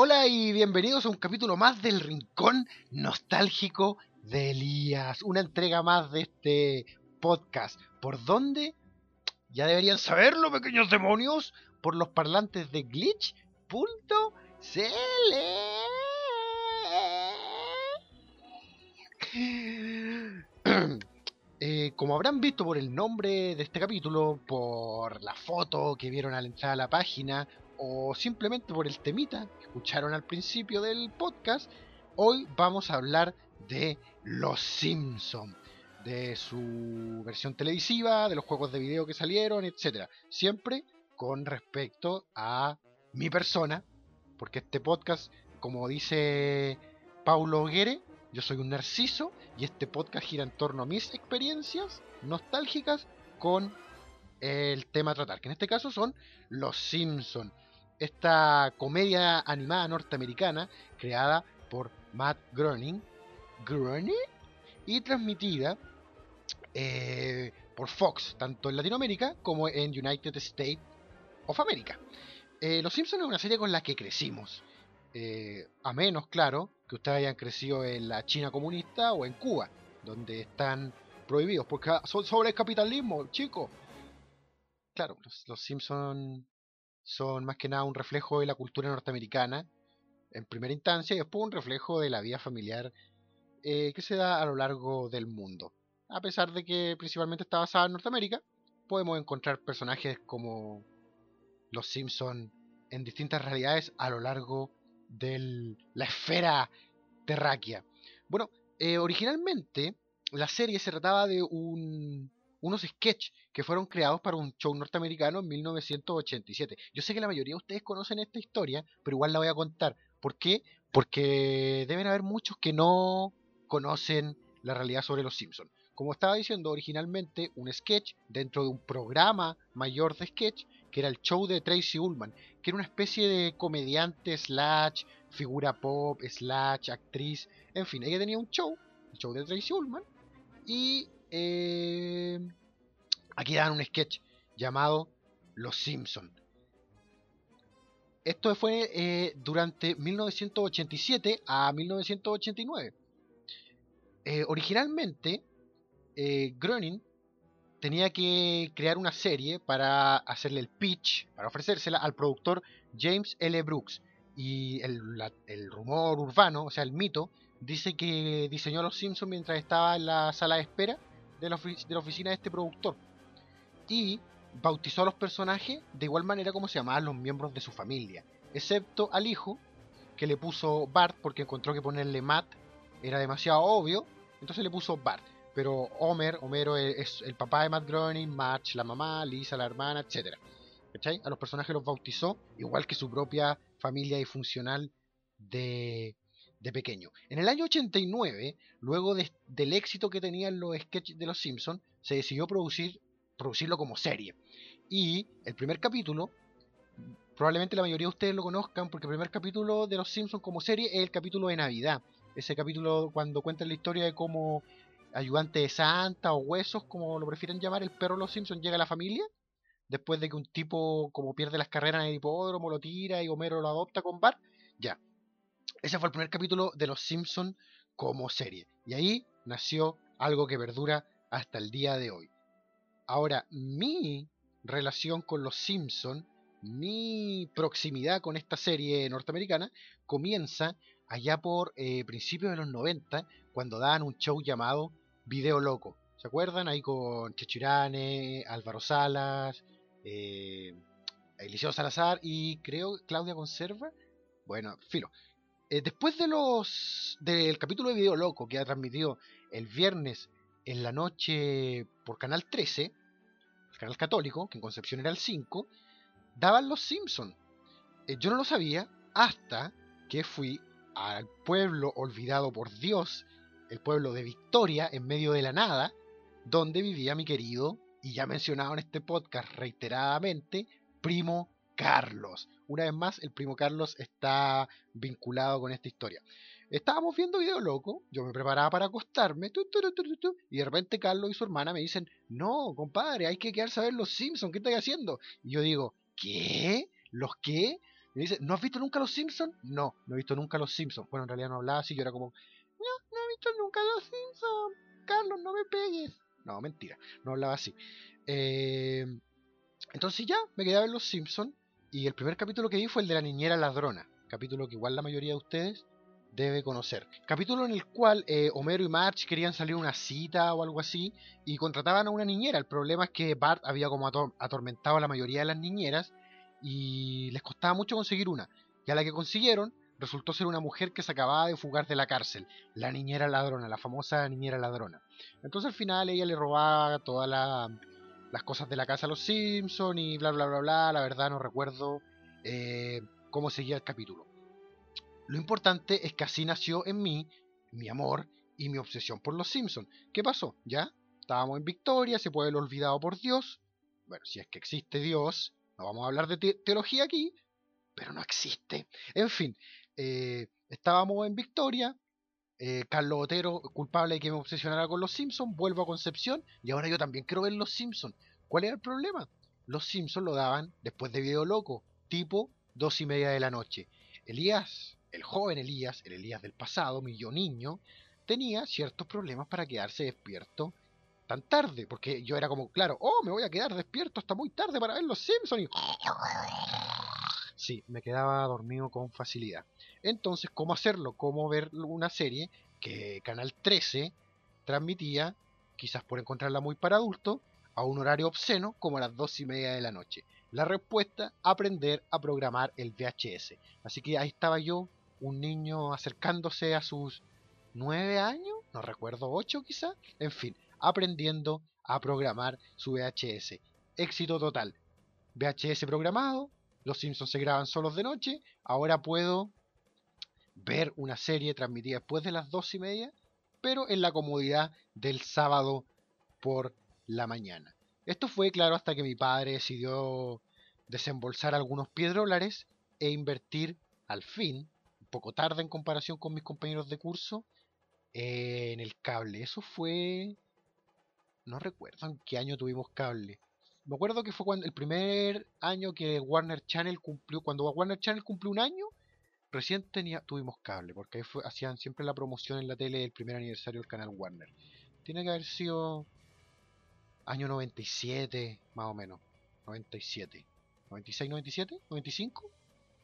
Hola y bienvenidos a un capítulo más del Rincón Nostálgico de Elías. Una entrega más de este podcast. ¿Por dónde? Ya deberían saberlo, pequeños demonios. Por los parlantes de glitch.cl. Eh, como habrán visto por el nombre de este capítulo, por la foto que vieron al entrar a la página, o simplemente por el temita que escucharon al principio del podcast, hoy vamos a hablar de Los Simpsons, de su versión televisiva, de los juegos de video que salieron, etc. Siempre con respecto a mi persona, porque este podcast, como dice Paulo Guerre, yo soy un narciso y este podcast gira en torno a mis experiencias nostálgicas con el tema a tratar, que en este caso son Los Simpsons. Esta comedia animada norteamericana creada por Matt Groening, Groening y transmitida eh, por Fox, tanto en Latinoamérica como en United States of America. Eh, Los Simpsons es una serie con la que crecimos. Eh, a menos, claro, que ustedes hayan crecido en la China comunista o en Cuba, donde están prohibidos, porque son sobre el capitalismo, chicos. Claro, los, Simpsons son más que nada un reflejo de la cultura norteamericana, en primera instancia, y después un reflejo de la vida familiar eh, que se da a lo largo del mundo. A pesar de que principalmente está basada en Norteamérica, podemos encontrar personajes como los Simpsons en distintas realidades a lo largo de la esfera terráquea. Bueno, eh, originalmente la serie se trataba de un, unos sketches que fueron creados para un show norteamericano en 1987. Yo sé que la mayoría de ustedes conocen esta historia, pero igual la voy a contar. ¿Por qué? Porque deben haber muchos que no conocen la realidad sobre los Simpsons. Como estaba diciendo originalmente, un sketch dentro de un programa mayor de sketch que era el show de Tracy Ullman, que era una especie de comediante slash figura pop slash actriz, en fin, ella tenía un show, el show de Tracy Ullman, y eh, aquí dan un sketch llamado Los Simpson. Esto fue eh, durante 1987 a 1989. Eh, originalmente, Groening tenía que crear una serie para hacerle el pitch, para ofrecérsela al productor James L. Brooks. Y el, rumor urbano, o sea, el mito, dice que diseñó Los Simpsons mientras estaba en la sala de espera de la, oficina de este productor. Y bautizó a los personajes de igual manera como se llamaban los miembros de su familia, excepto al hijo, que le puso Bart porque encontró que ponerle Matt era demasiado obvio, entonces le puso Bart. Pero Homer, Homero es el papá de Matt Groening, March la mamá, Lisa la hermana, etc. ¿Cachai? A los personajes los bautizó igual que su propia familia disfuncional de, de pequeño. En el año 89, luego del éxito que tenían los sketches de Los Simpsons, se decidió producir, producirlo como serie. Y el primer capítulo, probablemente la mayoría de ustedes lo conozcan, porque el primer capítulo de Los Simpsons como serie es el capítulo de Navidad. Ese capítulo cuando cuentan la historia de cómo ayudante de Santa o Huesos, como lo prefieren llamar, el perro de los Simpsons llega a la familia, después de que un tipo como pierde las carreras en el hipódromo, lo tira y Homero lo adopta con Bart, ya. Ese fue el primer capítulo de Los Simpsons como serie. Y ahí nació algo que perdura hasta el día de hoy. Ahora, mi relación con Los Simpsons, mi proximidad con esta serie norteamericana, comienza allá por eh, principios de los 90, cuando daban un show llamado Video Loco. ¿Se acuerdan? Ahí con Chechirane, Álvaro Salas, eh, Eliseo Salazar y creo Claudia Conserva. Bueno, filo. Eh, después de los del capítulo de Video Loco que ha transmitido el viernes en la noche por Canal 13, el canal católico, que en Concepción era el 5, daban los Simpsons. Eh, yo no lo sabía hasta que fui al pueblo olvidado por Dios, el pueblo de Victoria, en medio de la nada, donde vivía mi querido, y ya mencionado en este podcast reiteradamente, primo Carlos. Una vez más, el primo Carlos está vinculado con esta historia. Estábamos viendo Video Loco, yo me preparaba para acostarme, y de repente Carlos y su hermana me dicen, no, compadre, hay que quedarse a ver los Simpsons, ¿qué estoy haciendo? Y yo digo, ¿qué? ¿Los qué? me dice, ¿no has visto nunca Los Simpsons? No, no he visto nunca Los Simpsons. Bueno, en realidad no hablaba así, yo era como, no, no he visto nunca Los Simpsons. Carlos, no me pegues. No, mentira, no hablaba así. Eh, entonces ya, me quedé a ver Los Simpsons y el primer capítulo que vi fue el de la niñera ladrona, capítulo que igual la mayoría de ustedes debe conocer. Capítulo en el cual eh, Homero y Marge querían salir a una cita o algo así y contrataban a una niñera. El problema es que Bart había como atormentado a la mayoría de las niñeras y les costaba mucho conseguir una. Y a la que consiguieron resultó ser una mujer que se acababa de fugar de la cárcel, la niñera ladrona, la famosa niñera ladrona. Entonces al final ella le robaba todas las cosas de la casa a los Simpson y bla bla bla bla. La verdad no recuerdo eh, cómo seguía el capítulo. Lo importante es que así nació en mí mi amor y mi obsesión por los Simpsons. ¿Qué pasó? ¿Ya? Estábamos en Victoria, se puede el olvidado por Dios. Bueno, si es que existe Dios, no vamos a hablar de teología aquí, pero no existe. En fin, eh, estábamos en Victoria, eh, Carlos Otero, culpable de que me obsesionara con los Simpsons, vuelvo a Concepción y ahora yo también quiero ver los Simpsons. ¿Cuál era el problema? Los Simpsons lo daban después de Video Loco, tipo dos y media de la noche. Elías, el joven Elías, el Elías del pasado, mi yo niño, tenía ciertos problemas para quedarse despierto tan tarde, porque yo era como, claro, oh, me voy a quedar despierto hasta muy tarde para ver los Simpsons y... Sí, me quedaba dormido con facilidad. Entonces, ¿cómo hacerlo? ¿Cómo ver una serie que Canal 13 transmitía, quizás por encontrarla muy para adultos, a un horario obsceno como a las dos y media de la noche? La respuesta, aprender a programar el VHS. Así que ahí estaba yo un niño acercándose a sus nueve años, no recuerdo, ocho quizá, en fin, aprendiendo a programar su VHS. Éxito total. VHS programado, los Simpsons se graban solos de noche, ahora puedo ver una serie transmitida después de las dos y media, pero en la comodidad del sábado por la mañana. Esto fue claro hasta que mi padre decidió desembolsar algunos piedrólares e invertir al fin poco tarde en comparación con mis compañeros de curso en el cable. Eso fue... No recuerdo en qué año tuvimos cable. Me acuerdo que fue cuando el primer año que Warner Channel cumplió, cuando Warner Channel cumplió un año, recién tenía, tuvimos cable, porque ahí hacían siempre la promoción en la tele del primer aniversario del canal Warner. Tiene que haber sido año 97, más o menos. 97. 96, 97, 95,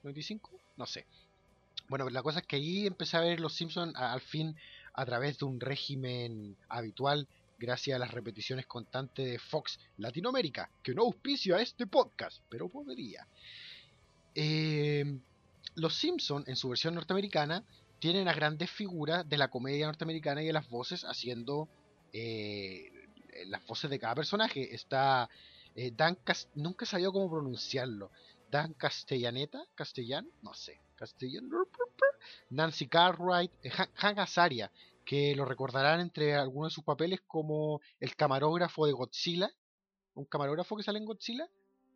95, no sé. Bueno, la cosa es que ahí empecé a ver Los Simpsons al fin a través de un régimen habitual gracias a las repeticiones constantes de Fox Latinoamérica, que no auspicia este podcast, pero podría. Em, los Simpsons, en su versión norteamericana, tienen a grandes figuras de la comedia norteamericana y de las voces haciendo eh, las voces de cada personaje. Está eh, Dan nunca sabía cómo pronunciarlo. Dan Castellaneta, Castellán, no sé. Nancy Cartwright, eh, Hank Azaria, que lo recordarán entre algunos de sus papeles como el camarógrafo de Godzilla, un camarógrafo que sale en Godzilla,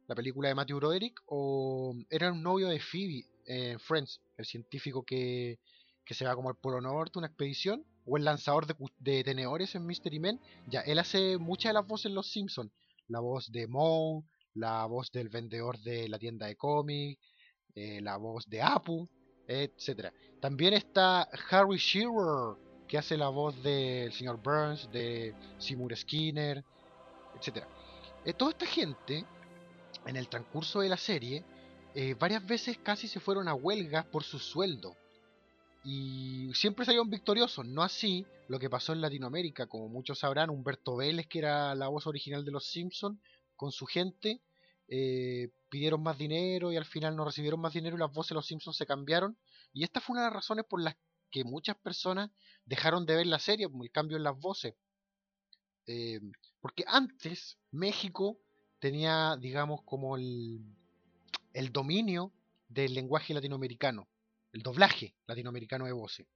la película de Matthew Broderick, o era un novio de Phoebe en Friends, el científico que, se va como al Polo Norte, una expedición, o el lanzador de, de tenedores en Mystery Men, ya, él hace muchas de las voces en Los Simpsons, la voz de Moe, la voz del vendedor de la tienda de cómics, eh, la voz de Apu, etc. También está Harry Shearer, que hace la voz del señor Burns, de Seymour Skinner, etc. Eh, toda esta gente, en el transcurso de la serie, eh, varias veces casi se fueron a huelgas por su sueldo. Y siempre salieron victoriosos, no así lo que pasó en Latinoamérica, como muchos sabrán, Humberto Vélez, que era la voz original de Los Simpsons, con su gente, eh, pidieron más dinero y al final no recibieron más dinero y las voces de los Simpsons se cambiaron. Y esta fue una de las razones por las que muchas personas dejaron de ver la serie, el cambio en las voces. Eh, porque antes México tenía, digamos, como el, el dominio del lenguaje latinoamericano, el doblaje latinoamericano de voces.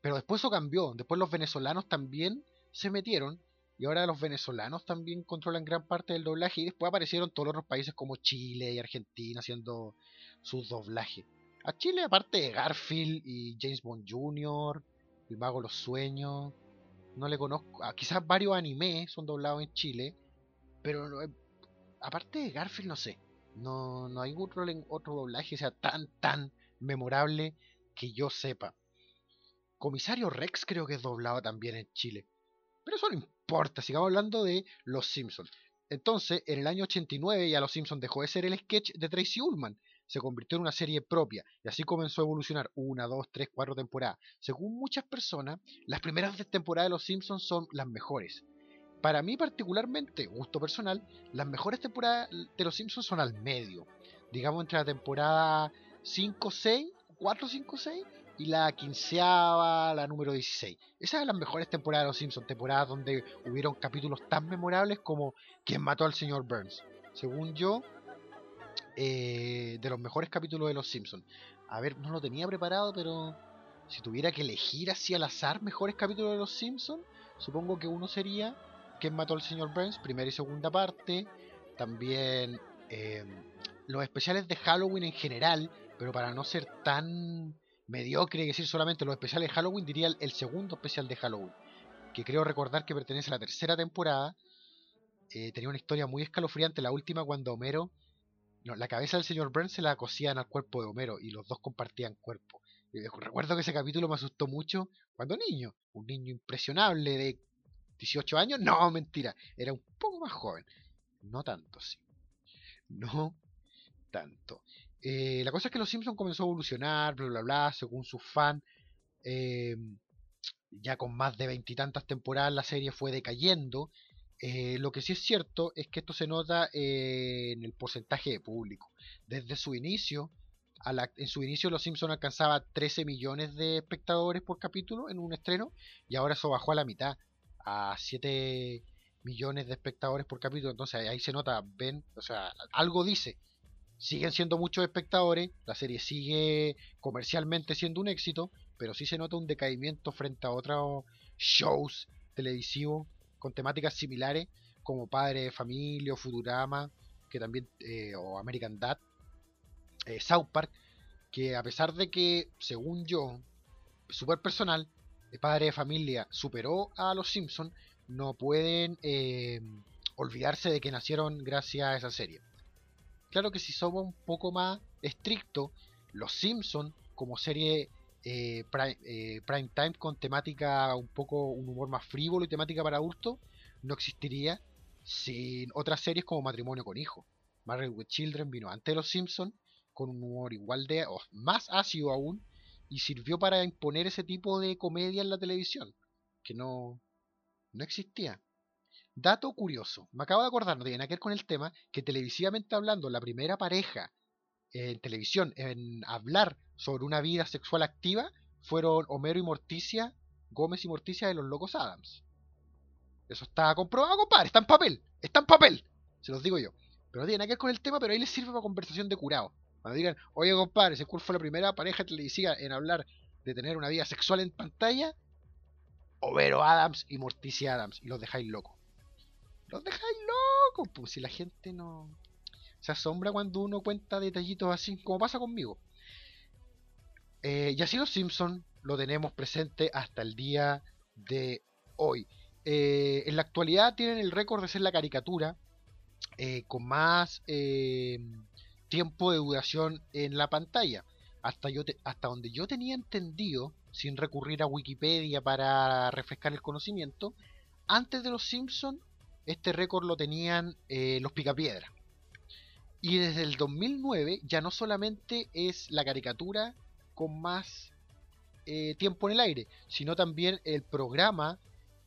pero después eso cambió, después los venezolanos también se metieron y ahora los venezolanos también controlan gran parte del doblaje. Y después aparecieron todos los otros países como Chile y Argentina haciendo sus doblajes. A Chile, aparte de Garfield y James Bond Jr., El Mago los Sueños, no le conozco. Ah, quizás varios animes son doblados en Chile, pero aparte de Garfield, no sé. No, no hay otro, otro doblaje que sea tan, tan memorable que yo sepa. Comisario Rex creo que es doblado también en Chile. Pero eso no importa, sigamos hablando de Los Simpsons. Entonces, en el año 89 ya Los Simpsons dejó de ser el sketch de Tracy Ullman, se convirtió en una serie propia y así comenzó a evolucionar una, dos, tres, cuatro temporadas. Según muchas personas, las primeras temporadas de Los Simpsons son las mejores. Para mí particularmente, gusto personal, las mejores temporadas de Los Simpsons son al medio. Digamos entre la temporada 5, 6, 4, 5, 6 y la quinceava, la número 16. Esas son las mejores temporadas de Los Simpsons, temporadas donde hubieron capítulos tan memorables como ¿Quién mató al señor Burns? Según yo, eh, de los mejores capítulos de Los Simpsons. A ver, no lo tenía preparado, pero si tuviera que elegir así al azar mejores capítulos de Los Simpsons, supongo que uno sería ¿Quién mató al señor Burns? Primera y segunda parte. También eh, los especiales de Halloween en general, pero para no ser tan mediocre y decir solamente los especiales de Halloween, diría el, segundo especial de Halloween, que creo recordar que pertenece a la tercera temporada. Eh, tenía una historia muy escalofriante, la última cuando Homero, no, la cabeza del señor Burns se la cosían al cuerpo de Homero y los dos compartían cuerpo. recuerdo que ese capítulo me asustó mucho cuando niño, un niño impresionable de 18 años, no, mentira, era un poco más joven. No tanto, sí. No tanto. Eh, la cosa es que Los Simpsons comenzó a evolucionar, bla, bla, bla, según sus fans. Eh, ya con más de veintitantas temporadas la serie fue decayendo. Eh, lo que sí es cierto es que esto se nota en el porcentaje de público. Desde su inicio, en su inicio Los Simpsons alcanzaba 13 millones de espectadores por capítulo en un estreno y ahora eso bajó a la mitad a 7 millones de espectadores por capítulo. Entonces ahí se nota, ven, o sea, algo dice. Siguen siendo muchos espectadores, la serie sigue comercialmente siendo un éxito, pero sí se nota un decaimiento frente a otros shows televisivos con temáticas similares como Padre de Familia o Futurama, que también, eh, o American Dad, eh, South Park, que a pesar de que, según yo, súper personal, Padre de Familia superó a los Simpsons, no pueden eh, olvidarse de que nacieron gracias a esa serie. Claro que si somos un poco más estrictos, Los Simpsons como serie eh, eh, prime, time con temática un poco, un humor más frívolo y temática para adultos, no existiría sin otras series como Matrimonio con Hijo. Married with Children vino antes de Los Simpsons con un humor igual de, o más ácido aún, y sirvió para imponer ese tipo de comedia en la televisión, que no, no existía. Dato curioso, me acabo de acordar, no tiene que ver con el tema, que televisivamente hablando, la primera pareja en televisión en hablar sobre una vida sexual activa fueron Homero y Morticia, Gómez y Morticia de los Locos Adams. Eso está comprobado, compadre, está en papel, está en papel, se los digo yo. Pero no tiene nada que con el tema, pero ahí les sirve para conversación de curado. Cuando digan, oye compadre, ¿cuál fue la primera pareja televisiva en hablar de tener una vida sexual en pantalla? Overo Adams y Morticia Adams. Y los dejáis locos. Los dejáis locos, pues si la gente no se asombra cuando uno cuenta detallitos así, como pasa conmigo. Eh, y así los Simpsons lo tenemos presente hasta el día de hoy. Eh, en la actualidad tienen el récord de ser la caricatura eh, con más tiempo de duración en la pantalla. Hasta, hasta donde yo tenía entendido, sin recurrir a Wikipedia para refrescar el conocimiento, antes de los Simpsons, este récord lo tenían eh, los Picapiedra. Y desde el 2009 ya no solamente es la caricatura con más eh, tiempo en el aire, sino también el programa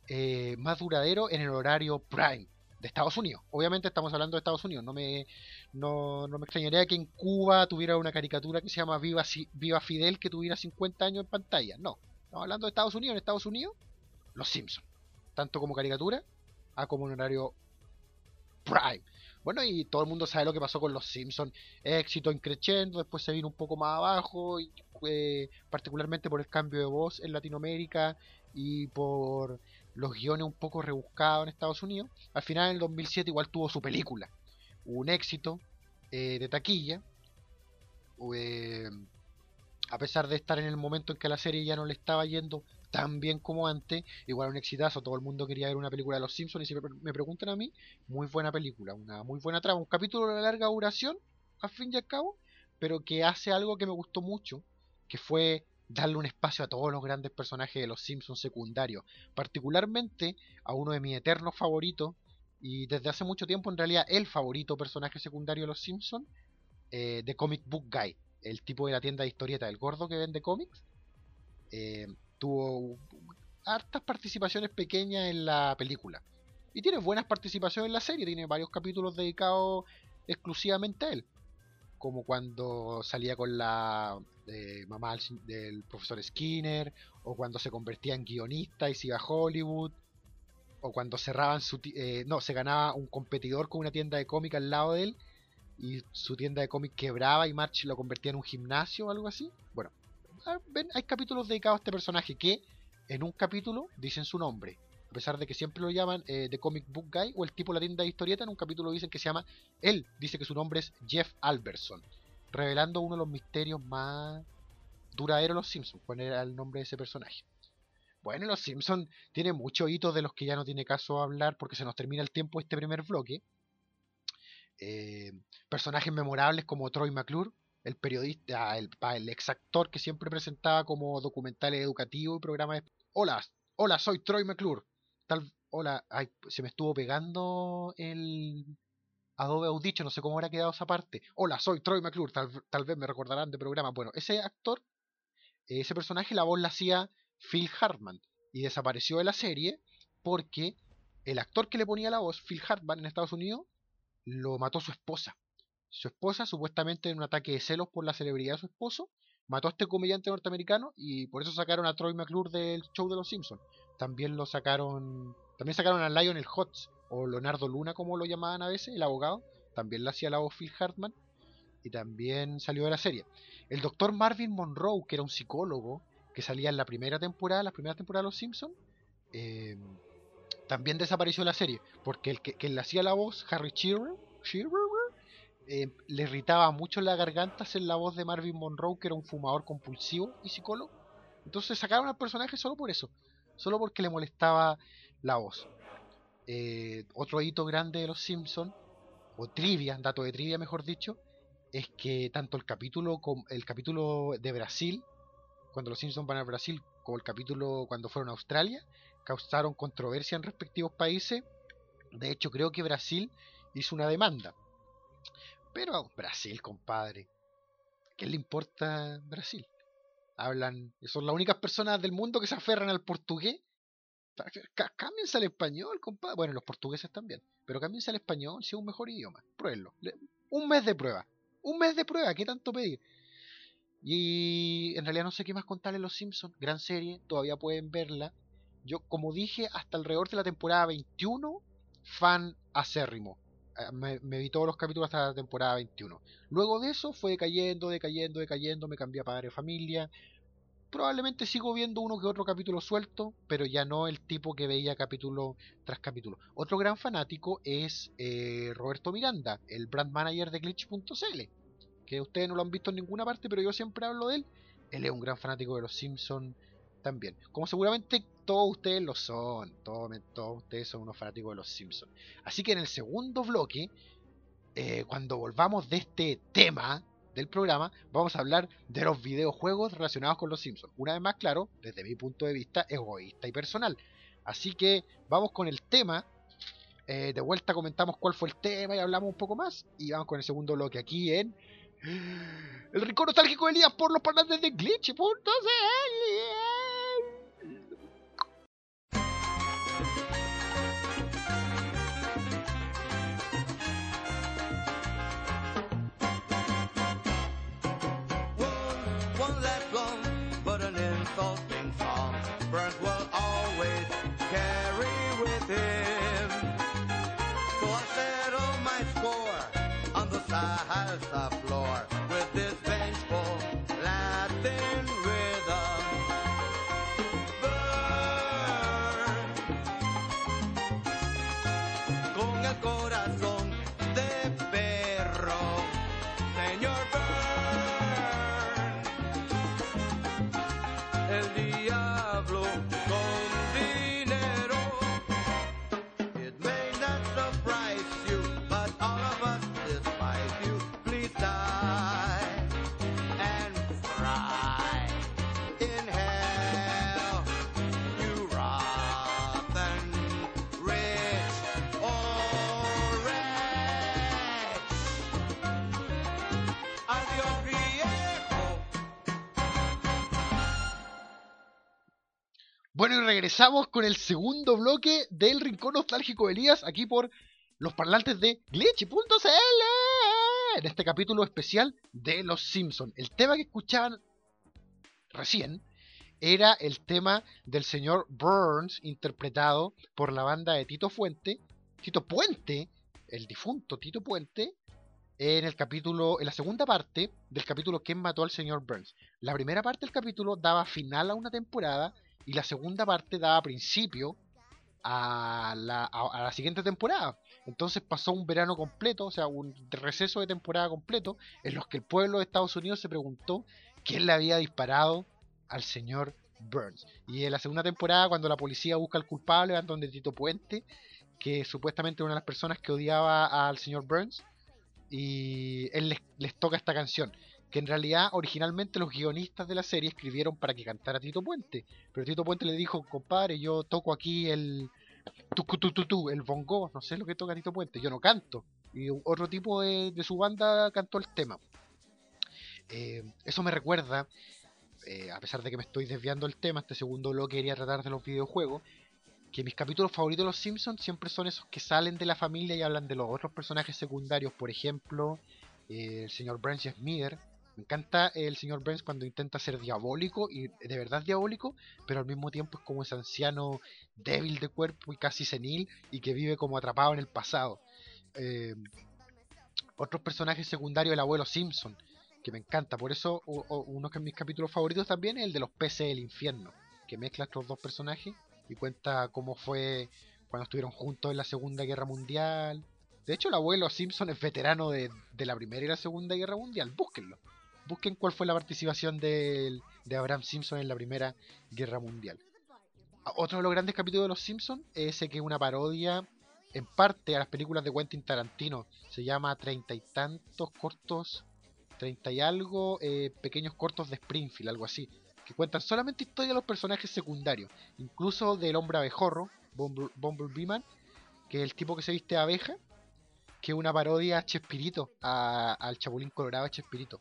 eh, más duradero en el horario prime de Estados Unidos. Obviamente estamos hablando de Estados Unidos. No me, no, me extrañaría que en Cuba tuviera una caricatura que se llama Viva, Viva Fidel que tuviera 50 años en pantalla. No, estamos hablando de Estados Unidos. En Estados Unidos, Los Simpsons. Tanto como caricatura, a como un horario prime. Bueno, y todo el mundo sabe lo que pasó con Los Simpsons. Éxito increciendo, después se vino un poco más abajo, y, particularmente por el cambio de voz en Latinoamérica y por los guiones un poco rebuscados en Estados Unidos. Al final, en el 2007, igual tuvo su película. Un éxito eh, de taquilla. Eh, a pesar de estar en el momento en que la serie ya no le estaba yendo tan bien como antes, igual un exitazo, todo el mundo quería ver una película de Los Simpsons y si me, preguntan a mí, muy buena película, una muy buena trama, un capítulo de larga duración, al fin y al cabo, pero que hace algo que me gustó mucho, que fue darle un espacio a todos los grandes personajes de los Simpsons secundarios, particularmente a uno de mis eternos favoritos, y desde hace mucho tiempo en realidad el favorito personaje secundario de los Simpsons, eh, The Comic Book Guy, el tipo de la tienda de historieta, el gordo que vende cómics, eh, tuvo hartas participaciones pequeñas en la película. Y tiene buenas participaciones en la serie, tiene varios capítulos dedicados exclusivamente a él. Como cuando salía con la eh, mamá del profesor Skinner, o cuando se convertía en guionista y se iba a Hollywood, o cuando cerraban su... Eh, no, se ganaba un competidor con una tienda de cómic al lado de él, y su tienda de cómic quebraba y March lo convertía en un gimnasio o algo así. Bueno, ah, ven, hay capítulos dedicados a este personaje que en un capítulo dicen su nombre. A pesar de que siempre lo llaman eh, The Comic Book Guy o el tipo la tienda de historieta, en un capítulo dicen que se llama. Él dice que su nombre es Jeff Alberson, revelando uno de los misterios más duraderos de los Simpsons. ¿Cuál era el nombre de ese personaje? Bueno, los Simpsons tiene muchos hitos de los que ya no tiene caso hablar porque se nos termina el tiempo este primer bloque. Eh, personajes memorables como Troy McClure, el periodista, el, el ex actor que siempre presentaba como documentales educativos y programas. Hola, hola, soy Troy McClure. Tal, hola, ay, se me estuvo pegando el Adobe Audition, no sé cómo habrá quedado esa parte. Hola, soy Troy McClure, tal, vez me recordarán de programa. Bueno, ese actor, ese personaje, la voz la hacía Phil Hartman y desapareció de la serie porque el actor que le ponía la voz, Phil Hartman, en Estados Unidos, lo mató su esposa. Su esposa, supuestamente en un ataque de celos por la celebridad de su esposo, mató a este comediante norteamericano y por eso sacaron a Troy McClure del show de los Simpsons también lo sacaron, también sacaron a Lionel Hutz, o Leonardo Luna como lo llamaban a veces, el abogado, también lo hacía la voz Phil Hartman, y también salió de la serie. El doctor Marvin Monroe, que era un psicólogo, que salía en la primera temporada, la primera temporada de Los Simpsons, eh, también desapareció de la serie, porque el que, le hacía la voz, Harry Shearer, eh, le irritaba mucho la garganta hacer la voz de Marvin Monroe, que era un fumador compulsivo y psicólogo. Entonces sacaron al personaje solo por eso solo porque le molestaba la voz. Eh, otro hito grande de los Simpsons, o trivia, dato de trivia mejor dicho, es que tanto el capítulo, el capítulo de Brasil, cuando los Simpsons van a Brasil, como el capítulo cuando fueron a Australia, causaron controversia en respectivos países. De hecho, creo que Brasil hizo una demanda. Pero Brasil, compadre, ¿qué le importa Brasil? hablan, son las únicas personas del mundo que se aferran al portugués. Cámbiense al español, compadre. Bueno, los portugueses también. Pero cámbiense al español si es un mejor idioma. Pruébenlo. Un mes de prueba. Un mes de prueba, ¿qué tanto pedir? Y en realidad no sé qué más contarles Los Simpsons. Gran serie, todavía pueden verla. Yo, como dije, hasta alrededor de la temporada 21, fan acérrimo. Eh, me, vi todos los capítulos hasta la temporada 21. Luego de eso fue decayendo, decayendo, decayendo, me cambié a Padre Familia. Probablemente sigo viendo uno que otro capítulo suelto, pero ya no el tipo que veía capítulo tras capítulo. Otro gran fanático es eh, Roberto Miranda, el brand manager de glitch.cl, que ustedes no lo han visto en ninguna parte, pero yo siempre hablo de él. Él es un gran fanático de los Simpsons también. Como seguramente todos ustedes lo son, todos, ustedes son unos fanáticos de los Simpsons. Así que en el segundo bloque, eh, cuando volvamos de este tema del programa, vamos a hablar de los videojuegos relacionados con los Simpsons. Una vez más, claro, desde mi punto de vista egoísta y personal. Así que vamos con el tema. Eh, de vuelta comentamos cuál fue el tema y hablamos un poco más. Y vamos con el segundo bloque aquí en el rincón nostálgico de Elías por los parlantes de Glitch.cl. Bueno, y regresamos con el segundo bloque del Rincón Nostálgico de Elías, aquí por los parlantes de glitchy.cl. En este capítulo especial de Los Simpsons. El tema que escuchaban recién era el tema del señor Burns, interpretado por la banda de Tito Fuente. Tito Puente, el difunto Tito Puente, en el capítulo, en la segunda parte del capítulo ¿Quién mató al señor Burns? La primera parte del capítulo daba final a una temporada y la segunda parte daba principio a la, a, la, siguiente temporada. Entonces pasó un verano completo, o sea, un receso de temporada completo, en los que el pueblo de Estados Unidos se preguntó quién le había disparado al señor Burns. Y en la segunda temporada, cuando la policía busca al culpable, van donde Tito Puente, que supuestamente una de las personas que odiaba al señor Burns, y él les toca esta canción que en realidad originalmente los guionistas de la serie escribieron para que cantara Tito Puente. Pero Tito Puente le dijo, compadre, yo toco aquí el tu, tu, tu, el bongo, no sé lo que toca Tito Puente, yo no canto. Y otro tipo de, su banda cantó el tema. Eh, eso me recuerda, eh, a pesar de que me estoy desviando el tema, este segundo lo quería tratar de los videojuegos, que mis capítulos favoritos de Los Simpsons siempre son esos que salen de la familia y hablan de los otros personajes secundarios, por ejemplo, eh, el señor Branch Smither, me encanta el señor Burns cuando intenta ser diabólico y de verdad diabólico, pero al mismo tiempo es como ese anciano débil de cuerpo y casi senil y que vive como atrapado en el pasado. Eh, otros personajes secundarios, el abuelo Simpson, que me encanta. Por eso uno de mis capítulos favoritos también es el de los peces del infierno, que mezcla estos dos personajes y cuenta cómo fue cuando estuvieron juntos en la Segunda Guerra Mundial. De hecho, el abuelo Simpson es veterano de, de la Primera y la Segunda Guerra Mundial. Búsquenlo busquen cuál fue la participación de, Abraham Simpson en la Primera Guerra Mundial. Otro de los grandes capítulos de Los Simpsons es ese que es una parodia en parte a las películas de Quentin Tarantino. Se llama Treinta y tantos cortos, treinta y algo eh, pequeños cortos de Springfield, algo así. Que cuentan solamente historia de los personajes secundarios. Incluso del hombre abejorro, Bumble, Bumblebee Man, que es el tipo que se viste de abeja. Que es una parodia a Chespirito, al Chapulín Colorado a Chespirito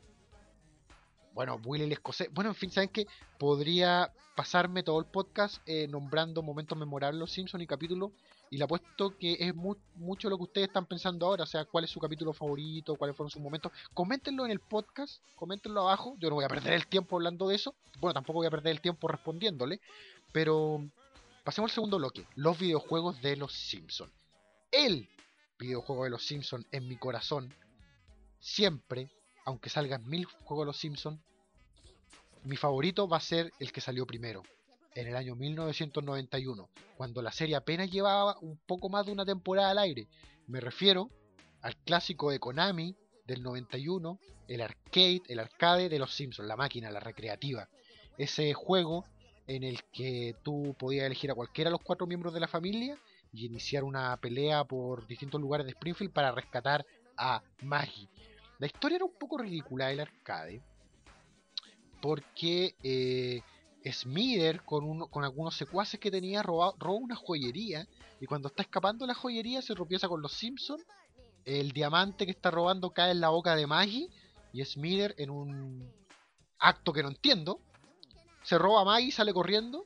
bueno, Willy el escocés. Bueno, en fin, ¿saben qué? Podría pasarme todo el podcast eh, nombrando momentos memorables los Simpsons y capítulos. Y le apuesto que es mucho lo que ustedes están pensando ahora. O sea, cuál es su capítulo favorito, cuáles fueron sus momentos. Coméntenlo en el podcast, coméntenlo abajo. Yo no voy a perder el tiempo hablando de eso. Bueno, tampoco voy a perder el tiempo respondiéndole. Pero pasemos al segundo bloque. Los videojuegos de los Simpsons. El videojuego de los Simpsons en mi corazón. Siempre aunque salgan mil juegos de los Simpsons, mi favorito va a ser el que salió primero, en el año 1991, cuando la serie apenas llevaba un poco más de una temporada al aire. Me refiero al clásico de Konami del 91, el arcade, el arcade de los Simpsons, la máquina, la recreativa. Ese juego en el que tú podías elegir a cualquiera de los cuatro miembros de la familia y iniciar una pelea por distintos lugares de Springfield para rescatar a Maggie. La historia era un poco ridícula del arcade. Porque eh, Smither, con, con algunos secuaces que tenía, roba, roba una joyería. Y cuando está escapando de la joyería, se tropieza con los Simpsons. El diamante que está robando cae en la boca de Maggie. Y Smither, en un acto que no entiendo, se roba a Maggie, sale corriendo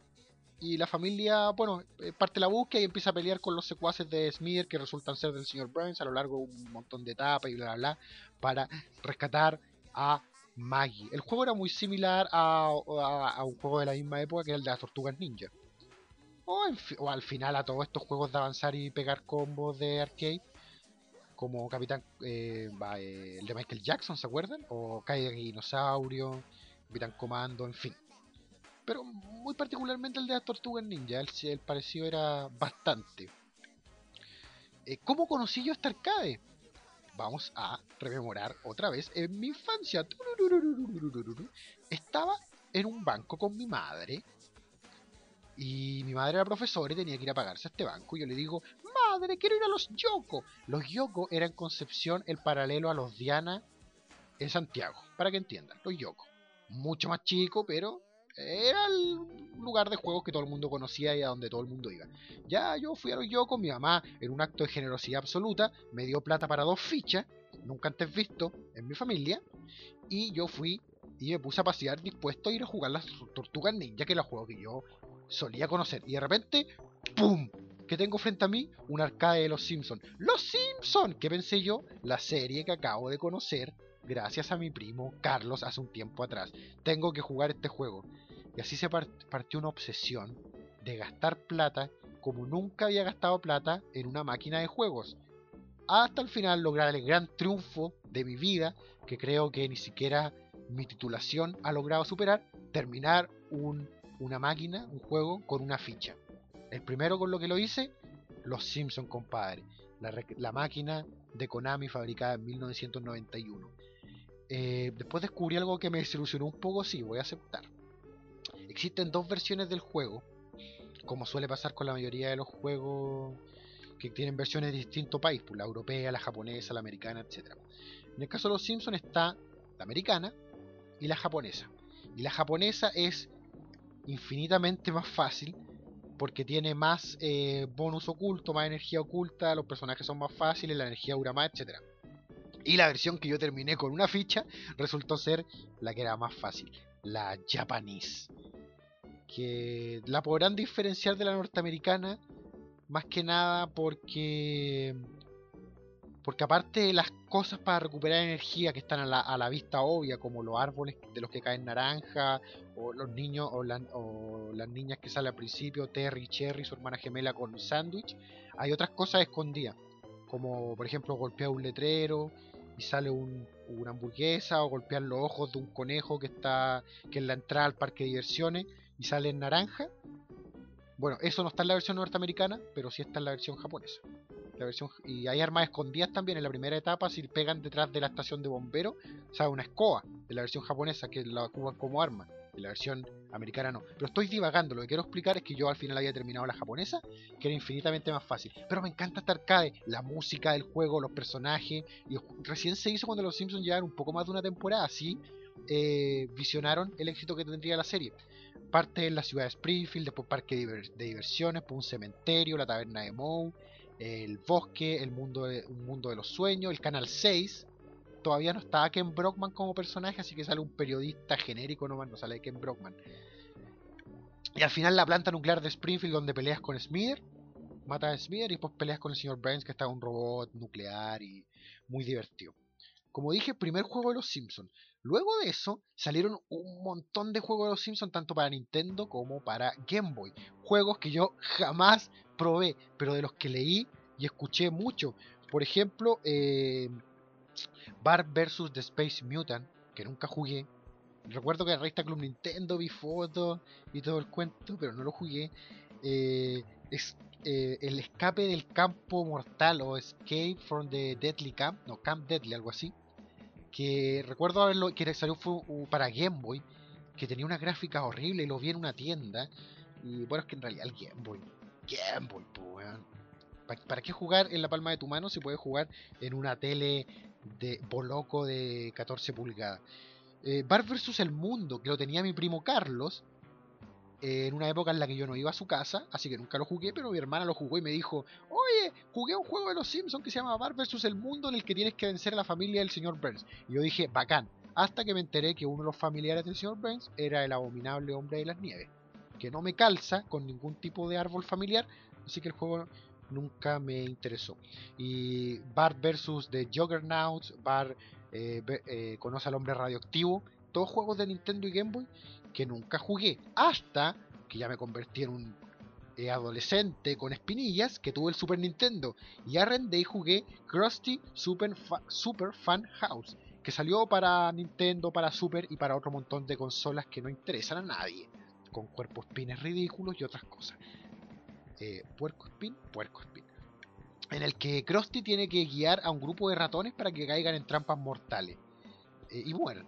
y la familia, bueno, eh, parte la búsqueda y empieza a pelear con los secuaces de Smither que resultan ser del señor Burns a lo largo de un montón de etapas y bla bla bla para rescatar a Maggie. El juego era muy similar a, un juego de la misma época que el de las Tortugas Ninja. O, al final a todos estos juegos de avanzar y pegar combos de arcade, como Capitán, eh, eh, el de Michael Jackson, ¿se acuerdan? O Kai Dinosaurio, Capitán Comando, en fin pero muy particularmente el de las tortugas ninja, el, parecido era bastante. Eh, ¿Cómo conocí yo este arcade? Vamos a rememorar otra vez en mi infancia. Estaba en un banco con mi madre y mi madre era profesora y tenía que ir a pagarse a este banco. Y yo le digo, madre, quiero ir a los Yoko. Los Yoko eran Concepción el paralelo a los Diana en Santiago, para que entiendan, los Yoko. Mucho más chico, pero era el lugar de juegos que todo el mundo conocía y a donde todo el mundo iba. Ya yo fui a los yo con mi mamá en un acto de generosidad absoluta, me dio plata para dos fichas, nunca antes visto en mi familia, y yo fui y me puse a pasear dispuesto a ir a jugar las tortugas ninja, que era el juego que yo solía conocer. Y de repente, ¡pum! que tengo frente a mí? Un arcade de Los Simpsons. ¡Los Simpsons! ¿Qué pensé yo? La serie que acabo de conocer gracias a mi primo Carlos hace un tiempo atrás. Tengo que jugar este juego. Y así se partió una obsesión de gastar plata como nunca había gastado plata en una máquina de juegos. Hasta el final lograr el gran triunfo de mi vida, que creo que ni siquiera mi titulación ha logrado superar, terminar una máquina, un juego con una ficha. El primero con lo que lo hice, Los Simpson, compadre. La, máquina de Konami fabricada en 1991. Eh, después descubrí algo que me desilusionó un poco, sí, voy a aceptar. Existen dos versiones del juego, como suele pasar con la mayoría de los juegos que tienen versiones de distinto país, pues la europea, la japonesa, la americana, etc. En el caso de los Simpsons está la americana y la japonesa. Y la japonesa es infinitamente más fácil porque tiene más eh, bonus oculto, más energía oculta, los personajes son más fáciles, la energía dura más, etc. Y la versión que yo terminé con una ficha resultó ser la que era más fácil, la Japanese. Que la podrán diferenciar de la norteamericana más que nada porque porque aparte de las cosas para recuperar energía que están a la, vista obvia, como los árboles de los que caen naranja, o los niños o, las niñas que salen al principio, Terry Cherry, su hermana gemela con sándwich, hay otras cosas escondidas, como por ejemplo golpear un letrero y sale una hamburguesa, o golpear los ojos de un conejo que está que en la entrada al parque de diversiones y sale en naranja. Bueno, eso no está en la versión norteamericana, pero sí está en la versión japonesa. Versión y hay armas escondidas también en la primera etapa si pegan detrás de la estación de bomberos sea una escoba de la versión japonesa que la ocupan como arma. En la versión americana no. Pero estoy divagando lo que quiero explicar es que yo al final había terminado la japonesa que era infinitamente más fácil. Pero me encanta esta arcade la música del juego los personajes y recién se hizo cuando los Simpsons llegaron un poco más de una temporada así eh, visionaron el éxito que tendría la serie parte en la ciudad de Springfield, después parque de diversiones, un cementerio, la taberna de Moe, el bosque, el mundo de, un mundo de los sueños, el canal 6. Todavía no estaba Ken Brockman como personaje, así que sale un periodista genérico nomás, no sale Ken Brockman. Y al final la planta nuclear de Springfield donde peleas con Smither, mata a Smither y después peleas con el señor Burns que está un robot nuclear y muy divertido. Como dije, primer juego de los Simpsons. Luego de eso salieron un montón de juegos de los Simpsons, tanto para Nintendo como para Game Boy. Juegos que yo jamás probé, pero de los que leí y escuché mucho. Por ejemplo, eh, Bar vs. The Space Mutant, que nunca jugué. Recuerdo que en revista Club Nintendo vi fotos y todo el cuento, pero no lo jugué. Eh, es eh, el escape del campo mortal o Escape from the Deadly Camp, no, Camp Deadly, algo así que recuerdo haberlo, que salió para Game Boy, que tenía una gráfica horrible y lo vi en una tienda. Y bueno, es que en realidad el Game Boy, Game Boy, pues, ¿Para, qué jugar en la palma de tu mano si puedes jugar en una tele de boloco de 14 pulgadas? Eh, Bar vs. El Mundo, que lo tenía mi primo Carlos, en una época en la que yo no iba a su casa, así que nunca lo jugué, pero mi hermana lo jugó y me dijo, oye, jugué un juego de los Simpsons que se llama Bar vs. el Mundo en el que tienes que vencer a la familia del señor Burns. Y yo dije, bacán, hasta que me enteré que uno de los familiares del señor Burns era el abominable hombre de las nieves, que no me calza con ningún tipo de árbol familiar, así que el juego nunca me interesó. Y Bar vs. The Juggernauts, Bar eh, eh, Conoce al hombre radioactivo, todos juegos de Nintendo y Game Boy que nunca jugué hasta que ya me convertí en un eh, adolescente con espinillas que tuve el Super Nintendo y arrendé y jugué Krusty Super, Super Fun House que salió para Nintendo, para Super y para otro montón de consolas que no interesan a nadie con cuerpos pines ridículos y otras cosas. Eh, puerco spin, puerco spin. En el que Krusty tiene que guiar a un grupo de ratones para que caigan en trampas mortales. Eh, y mueran.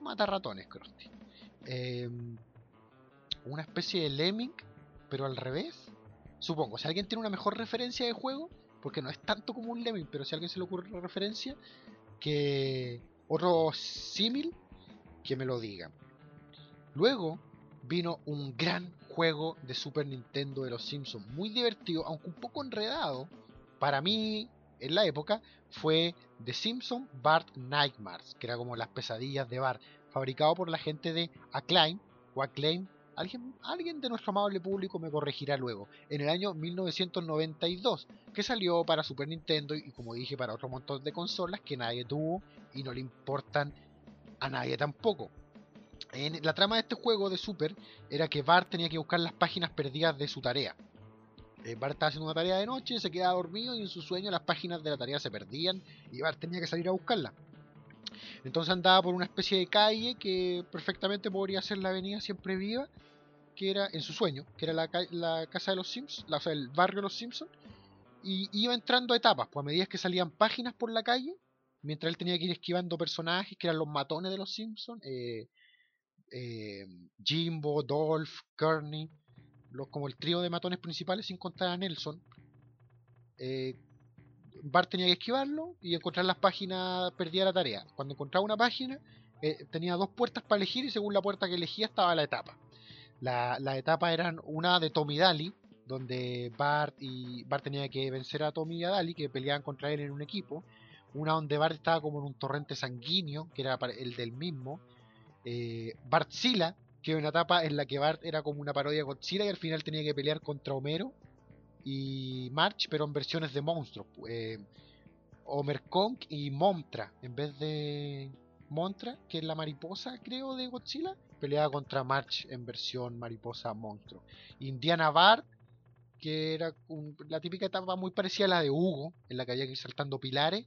Mata ratones, Krusty. Em, una especie de Lemming, pero al revés. Supongo, si alguien tiene una mejor referencia de juego, porque no es tanto como un Lemming, pero si a alguien se le ocurre una referencia, que otro símil, que me lo diga. Luego vino un gran juego de Super Nintendo de los Simpsons, muy divertido, aunque un poco enredado. Para mí, en la época, fue The Simpsons Bart Nightmares, que era como las pesadillas de Bart fabricado por la gente de Acclaim o Acclaim alguien, alguien de nuestro amable público me corregirá luego, en el año 1992, que salió para Super Nintendo y como dije para otro montón de consolas que nadie tuvo y no le importan a nadie tampoco. En la trama de este juego de Super era que Bart tenía que buscar las páginas perdidas de su tarea. Eh, Bart estaba haciendo una tarea de noche, se quedaba dormido y en su sueño las páginas de la tarea se perdían y Bart tenía que salir a buscarlas. Entonces andaba por una especie de calle que perfectamente podría ser la avenida Siempre Viva, que era en su sueño, que era la, casa de los Simpsons, el barrio de los Simpsons, y iba entrando a etapas, pues a medida que salían páginas por la calle, mientras él tenía que ir esquivando personajes que eran los matones de los Simpsons, eh, eh, Jimbo, Dolph, Kearney, como el trío de matones principales sin contar a Nelson. Eh, Bart tenía que esquivarlo y encontrar las páginas perdía la tarea. Cuando encontraba una página, eh, tenía dos puertas para elegir y según la puerta que elegía estaba la etapa. La, etapa eran una de Tommy Daly, donde Bart y Bart tenía que vencer a Tommy y a Daly, que peleaban contra él en un equipo. Una donde Bart estaba como en un torrente sanguíneo, que era el del mismo. Eh, Bartzilla, que era una etapa en la que Bart era como una parodia de Godzilla y al final tenía que pelear contra Homero y March, pero en versiones de monstruos. Eh, Homer Kong y Montra, en vez de Montra, que es la mariposa, creo, de Godzilla, peleaba contra March en versión mariposa monstruo. Indiana Bart, que era la típica etapa muy parecida a la de Hugo, en la que había que ir saltando pilares,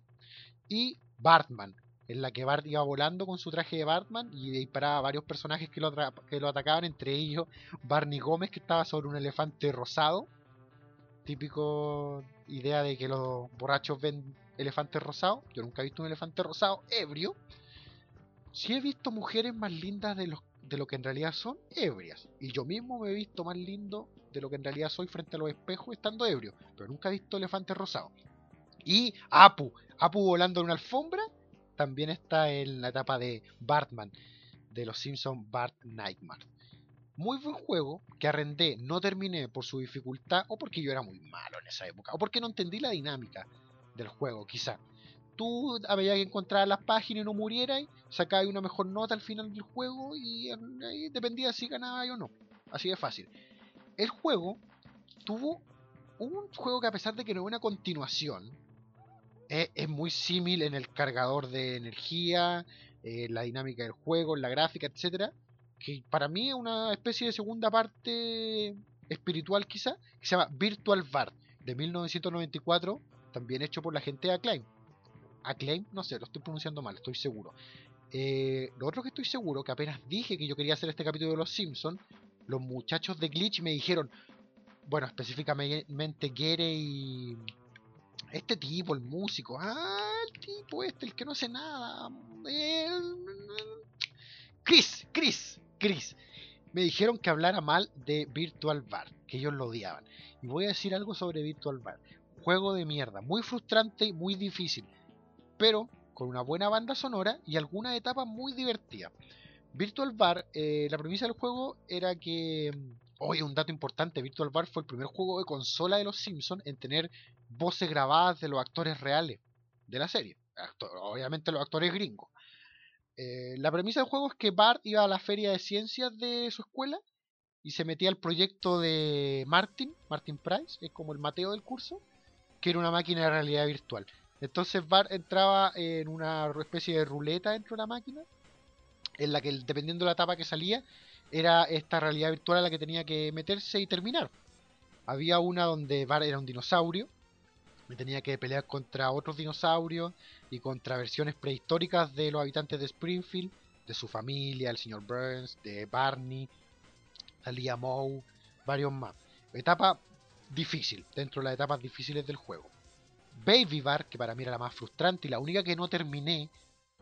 y Bartman, en la que Bart iba volando con su traje de Batman y disparaba a varios personajes que lo, que lo atacaban, entre ellos Barney Gómez, que estaba sobre un elefante rosado, típico idea de que los borrachos ven elefantes rosados. Yo nunca he visto un elefante rosado ebrio. Sí he visto mujeres más lindas de, de lo que en realidad son ebrias. Y yo mismo me he visto más lindo de lo que en realidad soy frente a los espejos estando ebrio. Pero nunca he visto elefantes rosados. Y Apu. Apu volando en una alfombra. También está en la etapa de Bartman. De los Simpsons Bart Nightmare muy buen juego que arrendé, no terminé por su dificultad o porque yo era muy malo en esa época o porque no entendí la dinámica del juego, quizá. Tú había que encontrar las páginas y no murieras, sacabas una mejor nota al final del juego y dependía si ganaba o no. Así de fácil. El juego tuvo un juego que a pesar de que no es una continuación, es, muy similar en el cargador de energía, eh, la dinámica del juego, la gráfica, etcétera que para mí es una especie de segunda parte espiritual quizá, que se llama Virtual Bart, de 1994, también hecho por la gente de Acclaim. Acclaim, no sé, lo estoy pronunciando mal, estoy seguro. Eh, lo otro que estoy seguro, que apenas dije que yo quería hacer este capítulo de Los Simpsons, los muchachos de Glitch me dijeron, bueno, específicamente Gere y este tipo, el músico, ah, el tipo este, el que no hace nada, el... Chris, Chris, Chris, me dijeron que hablara mal de Virtual Bar, que ellos lo odiaban. Y voy a decir algo sobre Virtual Bar. Juego de mierda, muy frustrante y muy difícil, pero con una buena banda sonora y algunas etapas muy divertidas. Virtual Bar, eh, la premisa del juego era que, oye, un dato importante, Virtual Bar fue el primer juego de consola de los Simpsons en tener voces grabadas de los actores reales de la serie. obviamente los actores gringos. Eh, la premisa del juego es que Bart iba a la feria de ciencias de su escuela y se metía al proyecto de Martin, Martin Price, es como el Mateo del curso, que era una máquina de realidad virtual. Entonces Bart entraba en una especie de ruleta dentro de la máquina, en la que dependiendo de la etapa que salía, era esta realidad virtual a la que tenía que meterse y terminar. Había una donde Bart era un dinosaurio, me tenía que pelear contra otros dinosaurios y contra versiones prehistóricas de los habitantes de Springfield, de su familia, el señor Burns, de Barney, salía Moe, varios más. Etapa difícil, dentro de las etapas difíciles del juego. Baby Bar, que para mí era la más frustrante y la única que no terminé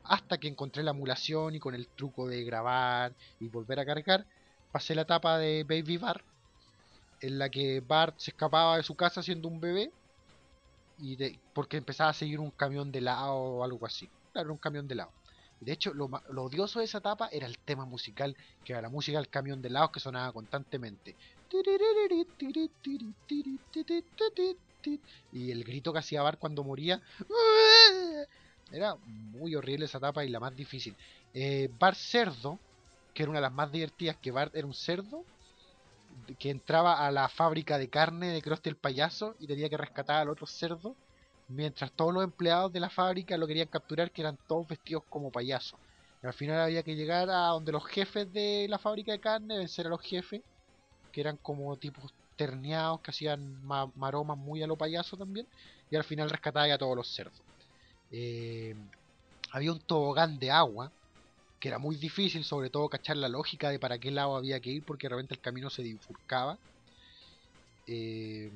hasta que encontré la emulación y con el truco de grabar y volver a cargar, pasé la etapa de Baby Bar, en la que Bart se escapaba de su casa siendo un bebé y de, porque empezaba a seguir un camión de lado o algo así. Claro, un camión de lado. De hecho, lo, odioso de esa etapa era el tema musical, que era la música del camión de lado que sonaba constantemente. Y el grito que hacía Bart cuando moría. Era muy horrible esa etapa y la más difícil. Eh, Bart Cerdo, que era una de las más divertidas, que Bart era un cerdo que entraba a la fábrica de carne de Krusty el payaso y tenía que rescatar al otro cerdo, mientras todos los empleados de la fábrica lo querían capturar, que eran todos vestidos como payasos. al final había que llegar a donde los jefes de la fábrica de carne, vencer a los jefes, que eran como tipos terneados, que hacían maromas muy a lo payaso también, y al final rescatar a todos los cerdos. Eh, había un tobogán de agua, que era muy difícil, sobre todo cachar la lógica de para qué lado había que ir, porque de repente el camino se bifurcaba. Eh,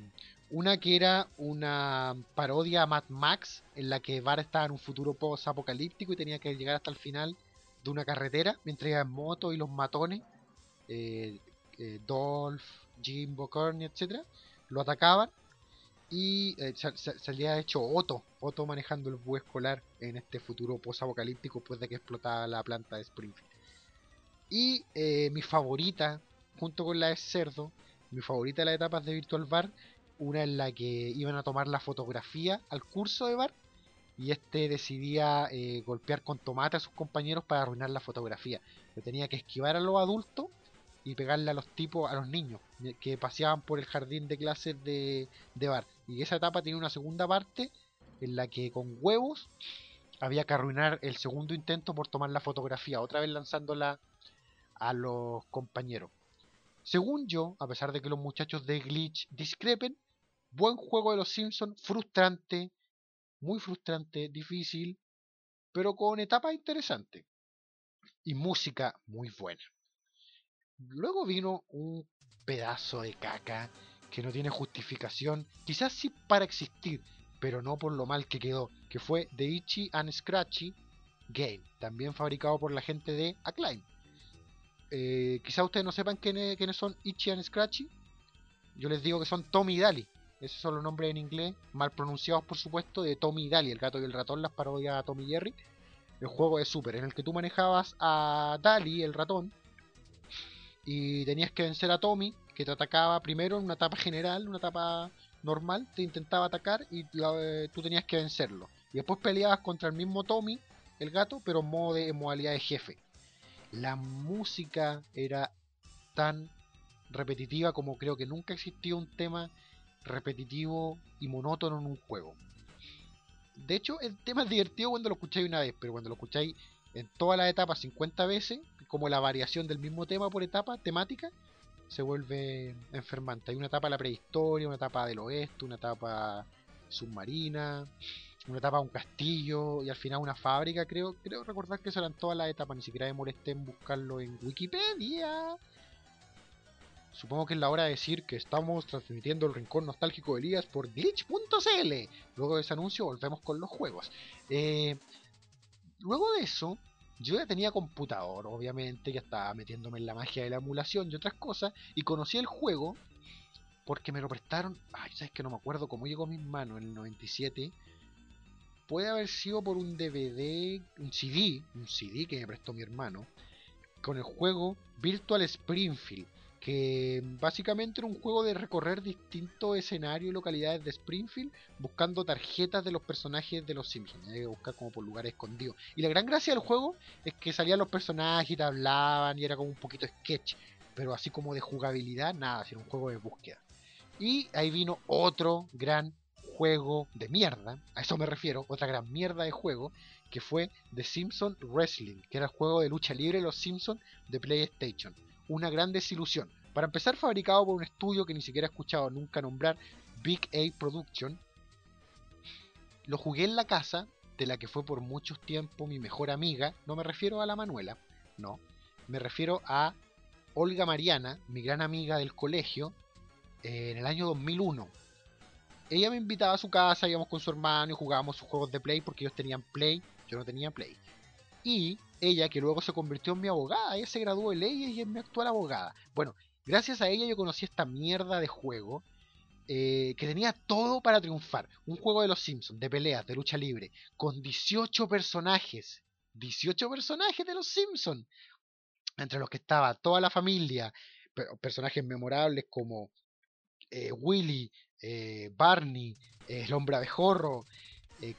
una que era una parodia a Mad Max, en la que Bar estaba en un futuro post-apocalíptico y tenía que llegar hasta el final de una carretera, mientras iba en moto y los matones, eh, eh, Dolph, Jimbo, Kearney, etc., lo atacaban y eh, salía hecho Otto, Otto manejando el búho escolar en este futuro post-apocalíptico después de que explotaba la planta de Springfield. Y eh, mi favorita, junto con la de Cerdo, mi favorita de las etapas de Virtual Bar, una en la que iban a tomar la fotografía al curso de bar y este decidía eh, golpear con tomate a sus compañeros para arruinar la fotografía. Le tenía que esquivar a los adultos y pegarle a los tipos, a los niños que paseaban por el jardín de clases de, bar. Y esa etapa tiene una segunda parte en la que con huevos había que arruinar el segundo intento por tomar la fotografía, otra vez lanzándola a los compañeros. Según yo, a pesar de que los muchachos de Glitch discrepen, buen juego de los Simpsons, frustrante, muy frustrante, difícil, pero con etapas interesantes. Y música muy buena. Luego vino un pedazo de caca que no tiene justificación, quizás sí para existir, pero no por lo mal que quedó, que fue The Itchy and Scratchy Game, también fabricado por la gente de Acclaim. Eh, quizás ustedes no sepan quiénes, son Itchy and Scratchy, yo les digo que son Tommy y Daly, esos son los nombres en inglés, mal pronunciados por supuesto, de Tommy y Daly, el gato y el ratón, las parodias a Tommy y Jerry. El juego es súper, en el que tú manejabas a Daly, el ratón, y tenías que vencer a Tommy, que te atacaba primero en una etapa general, una etapa normal, te intentaba atacar y eh, tú tenías que vencerlo. Y después peleabas contra el mismo Tommy, el gato, pero en, modo de, modalidad de jefe. La música era tan repetitiva como creo que nunca existió un tema repetitivo y monótono en un juego. De hecho, el tema es divertido cuando lo escucháis una vez, pero cuando lo escucháis en todas las etapas 50 veces, como la variación del mismo tema por etapa, temática, se vuelve enfermante. Hay una etapa de la prehistoria, una etapa del oeste, una etapa submarina, una etapa de un castillo y al final una fábrica, creo, creo recordar que serán todas las etapas, ni siquiera me molesté en buscarlo en Wikipedia. Supongo que es la hora de decir que estamos transmitiendo el rincón nostálgico de Elías por glitch.cl. Luego de ese anuncio volvemos con los juegos. Eh, luego de eso, yo ya tenía computador, obviamente, ya estaba metiéndome en la magia de la emulación y otras cosas, y conocí el juego porque me lo prestaron. Ay, sabes que no me acuerdo cómo llegó a mis manos en el 97. Puede haber sido por un DVD, un CD, un CD que me prestó mi hermano, con el juego Virtual Springfield que básicamente era un juego de recorrer distintos escenarios y localidades de Springfield buscando tarjetas de los personajes de los Simpsons. Hay que buscar como por lugares escondidos. Y la gran gracia del juego es que salían los personajes y te hablaban y era como un poquito sketch. Pero así como de jugabilidad, nada, sino un juego de búsqueda. Y ahí vino otro gran juego de mierda, a eso me refiero, otra gran mierda de juego, que fue The Simpsons Wrestling, que era el juego de lucha libre de los Simpsons de PlayStation una gran desilusión. Para empezar, fabricado por un estudio que ni siquiera he escuchado nunca nombrar, Big A Production. Lo jugué en la casa de la que fue por mucho tiempo mi mejor amiga. No me refiero a la Manuela, no. Me refiero a Olga Mariana, mi gran amiga del colegio, en el año 2001. Ella me invitaba a su casa, íbamos con su hermano y jugábamos sus juegos de Play porque ellos tenían Play, yo no tenía Play. Y ella, que luego se convirtió en mi abogada, ella se graduó de leyes y es mi actual abogada. Bueno, gracias a ella yo conocí esta mierda de juego eh, que tenía todo para triunfar. Un juego de los Simpsons, de peleas, de lucha libre, con 18 personajes. 18 personajes de los Simpsons. Entre los que estaba toda la familia, personajes memorables como eh, Willy, eh, Barney, el hombre abejorro,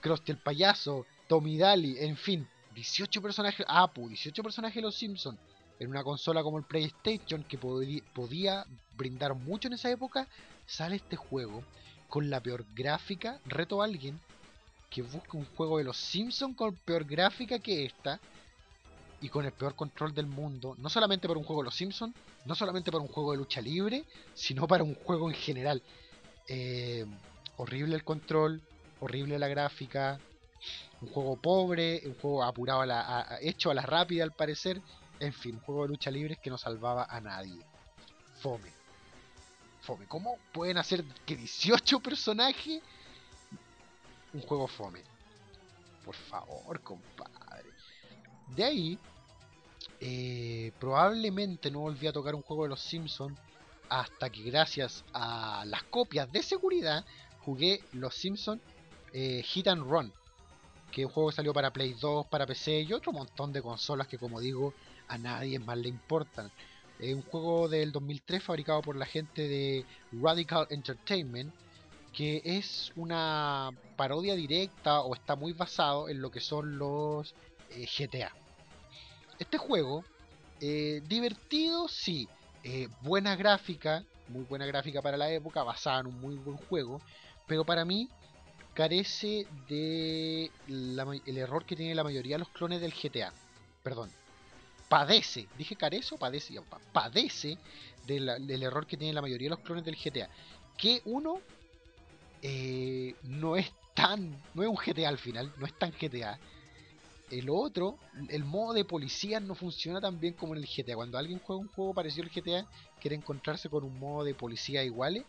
Krusty el payaso, Tommy Daly, en fin, 18 personajes, 18 personajes de los Simpsons. en una consola como el PlayStation que podía brindar mucho en esa época, sale este juego con la peor gráfica. Reto a alguien que busque un juego de los Simpsons con peor gráfica que esta y con el peor control del mundo, no solamente para un juego de los Simpsons, no solamente para un juego de lucha libre, sino para un juego en general. Eh, horrible el control, horrible la gráfica, un juego pobre, un juego apurado, a la, hecho a la rápida al parecer, en fin, un juego de lucha libre que no salvaba a nadie. Fome. Fome. ¿Cómo pueden hacer que 18 personajes un juego fome? Por favor, compadre. De ahí, eh, probablemente no volví a tocar un juego de los Simpsons hasta que gracias a las copias de seguridad jugué los Simpsons eh, Hit and Run, que un juego que salió para Play 2, para PC y otro montón de consolas que como digo a nadie más le importan. Es un juego del 2003 fabricado por la gente de Radical Entertainment, que es una parodia directa o está muy basado en lo que son los eh, GTA. Este juego, eh, divertido, sí, eh, buena gráfica, muy buena gráfica para la época, basada en un muy buen juego, pero para mí carece de el error que tiene la mayoría de los clones del GTA. Perdón, padece, dije carece o padece, padece del error que tiene la mayoría de los clones del GTA. Que uno eh, no es tan, no es un GTA al final, no es tan GTA. El otro, el modo de policía no funciona tan bien como en el GTA. Cuando alguien juega un juego parecido al GTA, quiere encontrarse con un modo de policía iguales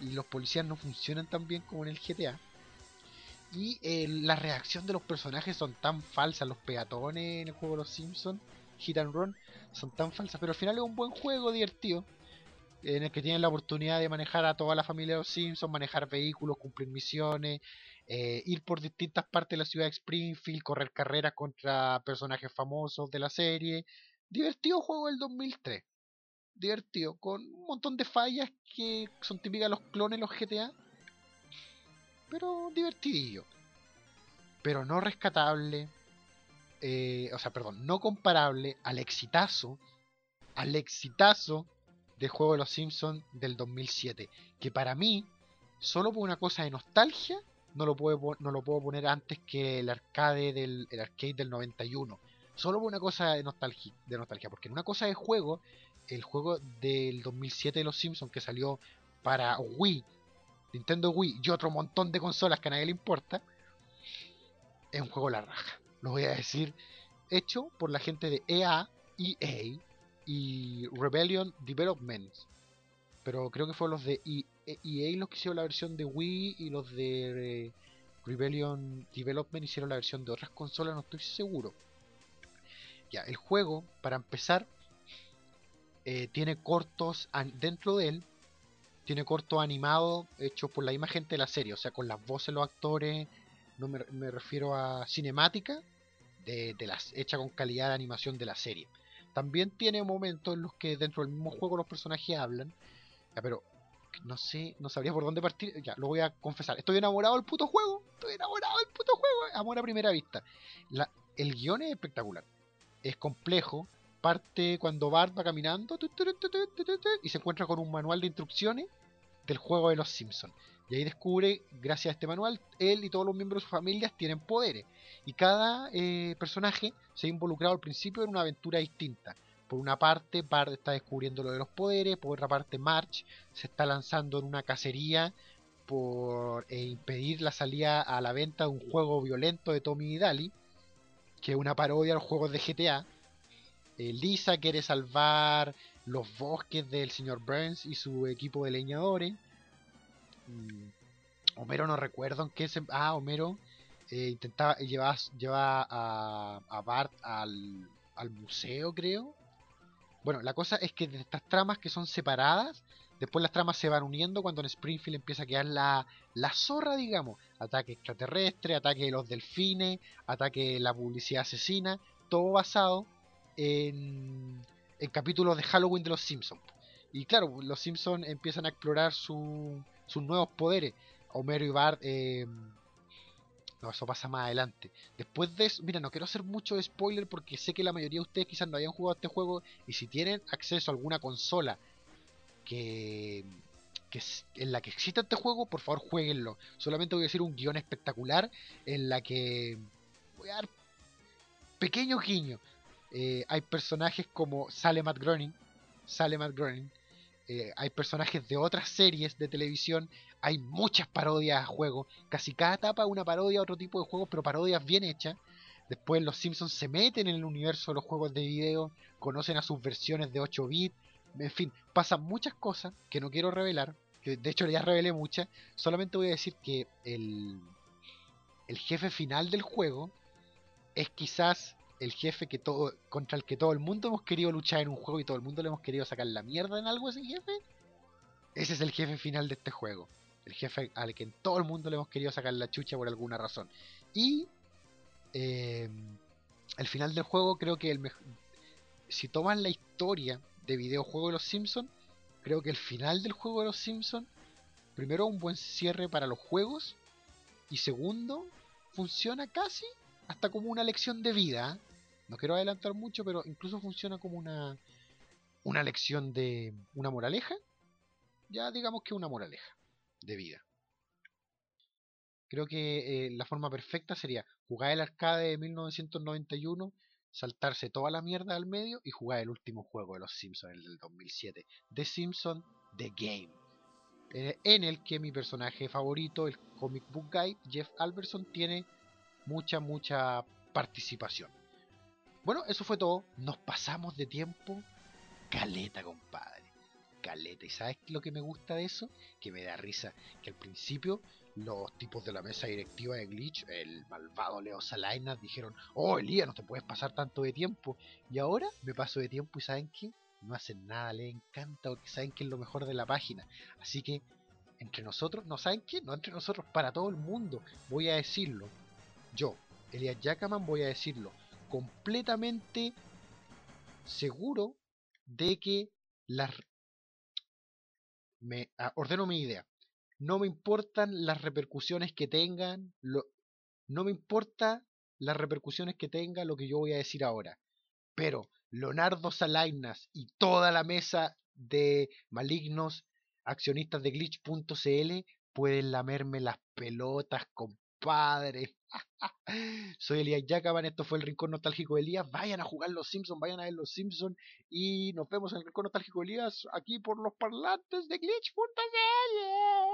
y los policías no funcionan tan bien como en el GTA. Y eh, la reacción de los personajes son tan falsas, los peatones en el juego de los Simpsons hit and run son tan falsas, pero al final es un buen juego divertido en el que tienen la oportunidad de manejar a toda la familia de los Simpsons, manejar vehículos, cumplir misiones, eh, ir por distintas partes de la ciudad de Springfield, correr carreras contra personajes famosos de la serie. Divertido juego del 2003. Divertido, con un montón de fallas que son típicas de los clones, los GTA. Pero divertidillo. Pero no rescatable, eh, o sea, perdón, no comparable al exitazo, al exitazo del juego de los Simpsons del 2007, que para mí, solo por una cosa de nostalgia, no lo puedo, no lo puedo poner antes que el arcade del, el arcade del 91. Solo por una cosa de nostalgia, de nostalgia, porque en una cosa de juego, el juego del 2007 de los Simpsons que salió para Wii, Nintendo Wii y otro montón de consolas que a nadie le importa, es un juego la raja lo voy a decir, hecho por la gente de EA, EA y Rebellion Development. Pero creo que fueron los de EA e los que hicieron la versión de Wii y los de eh, Rebellion Development hicieron la versión de otras consolas, no estoy seguro. Ya, el juego, para empezar, eh, tiene cortos dentro de él, tiene cortos animados hechos por la misma gente de la serie, o sea, con las voces de los actores, no me, me refiero a cinemática, de, las hecha con calidad de animación de la serie. También tiene momentos en los que dentro del mismo juego los personajes hablan. pero no sé, no sabría por dónde partir. Ya, lo voy a confesar. Estoy enamorado del puto juego. Estoy enamorado del puto juego. Amor a primera vista. La, el guion es espectacular. Es complejo. Parte cuando Bart va caminando y se encuentra con un manual de instrucciones del juego de los Simpsons. Y ahí descubre, gracias a este manual, él y todos los miembros de sus familias tienen poderes. Y cada eh, personaje se ha involucrado al principio en una aventura distinta. Por una parte, Bart está descubriendo lo de los poderes, por otra parte, March se está lanzando en una cacería por eh, impedir la salida a la venta de un juego violento de Tommy y Daly, que es una parodia a los juegos de GTA. Eh, Lisa quiere salvar los bosques del señor Burns y su equipo de leñadores. Mm, Homero no recuerdo en qué se... Ah, Homero eh, intentaba llevar, a, Bart al, al museo, creo. Bueno, la cosa es que de estas tramas que son separadas, después las tramas se van uniendo cuando en Springfield empieza a quedar la, la zorra, digamos. Ataque extraterrestre, ataque de los delfines, ataque de la publicidad asesina, todo basado en, en capítulos de Halloween de los Simpsons. Y claro, los Simpsons empiezan a explorar sus nuevos poderes. Homero y Bart eh, No, eso pasa más adelante. Después de eso, mira, no quiero hacer mucho spoiler porque sé que la mayoría de ustedes quizás no hayan jugado este juego y si tienen acceso a alguna consola que, que en la que exista este juego, por favor jueguenlo. Solamente voy a decir un guion espectacular en la que voy a dar pequeño guiño. Eh, hay personajes como sale Matt Groening, sale Matt Groening, eh, hay personajes de otras series de televisión, hay muchas parodias a juegos, casi cada etapa una parodia a otro tipo de juegos, pero parodias bien hechas. Después los Simpsons se meten en el universo de los juegos de video, conocen a sus versiones de 8 bits, en fin, pasan muchas cosas que no quiero revelar, que de hecho ya revelé muchas, solamente voy a decir que el, el jefe final del juego es quizás el jefe que todo contra el que todo el mundo hemos querido luchar en un juego y todo el mundo le hemos querido sacar la mierda en algo a ese jefe. Ese es el jefe final de este juego. El jefe al que en todo el mundo le hemos querido sacar la chucha por alguna razón. Y eh, el final del juego creo que el si toman la historia de videojuego de los Simpsons, creo que el final del juego de los Simpsons, primero un buen cierre para los juegos y segundo, funciona casi hasta como una lección de vida. No quiero adelantar mucho, pero incluso funciona como una, una lección de una moraleja. Ya digamos que una moraleja de vida. Creo que eh, la forma perfecta sería jugar el arcade de 1991, saltarse toda la mierda al medio y jugar el último juego de los Simpsons, el del 2007, The Simpsons The Game, eh, en el que mi personaje favorito, el comic book guy, Jeff Alberson, tiene mucha, mucha participación. Bueno, eso fue todo. Nos pasamos de tiempo. Caleta, compadre. Caleta. ¿Y sabes lo que me gusta de eso? Que me da risa. Que al principio los tipos de la mesa directiva de Glitch, el malvado Leo Salainas, dijeron, oh Elías, no te puedes pasar tanto de tiempo. Y ahora me paso de tiempo y ¿saben qué? No hacen nada, les encanta porque saben que es lo mejor de la página. Así que, entre nosotros, ¿no saben qué? No entre nosotros, para todo el mundo, voy a decirlo yo, Elias Jackaman, voy a decirlo, completamente seguro de que las... Me ah, ordeno mi idea. No me importan las repercusiones que tengan, lo, no me importa las repercusiones que tenga lo que yo voy a decir ahora. Pero Leonardo Salainas y toda la mesa de malignos accionistas de glitch.cl pueden lamerme las pelotas, compadre. Soy Elías Yacaban, esto fue el Rincón Nostálgico de Elías. Vayan a jugar los Simpsons, vayan a ver los Simpsons y nos vemos en el Rincón Nostálgico de Elías aquí por los parlantes de glitch.cl.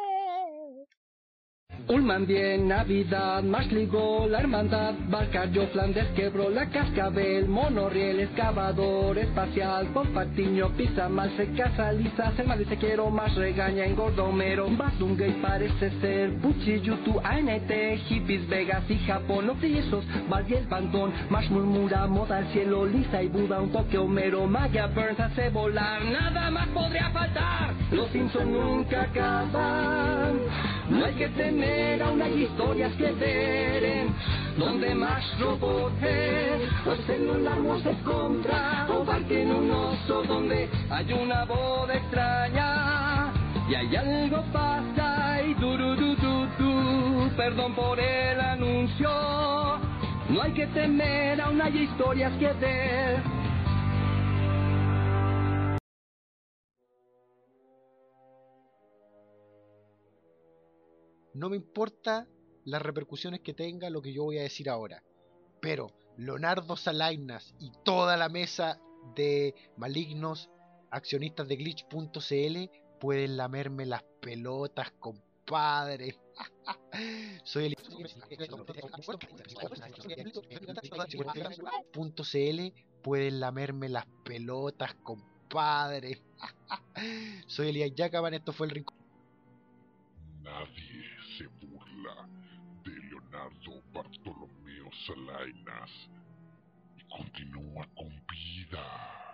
Ulman bien, Navidad, ligo, la hermandad, Barcayo, Flandes, quebró la cascabel, monorriel, excavador, espacial, Patiño, pisa mal, se casa, lisa, se mal dice quiero más, regaña, engordomero, gay parece ser, Puchi, YouTube, ANT, hippies, Vegas y Japón, los esos, más y el bandón, más murmura, moda al cielo, lisa y Buda, un toque homero, magia, Burns hace volar, nada más podría faltar, los Simpsons nunca acaban, no hay que temer aún hay historias que ver donde más robotes los celulares contra o en un oso donde hay una boda extraña y hay algo pasa y du, du, perdón por el anuncio. No hay que temer aún hay historias que ver No me importa las repercusiones que tenga lo que yo voy a decir ahora. Pero Leonardo Salainas y toda la mesa de malignos accionistas de glitch.cl pueden lamerme las pelotas, compadre. Soy el .cl pueden lamerme las pelotas, compadre. Soy Elías Yacaban, esto fue el rincón. Nadie Bartolomeo Salainas y continúa con vida.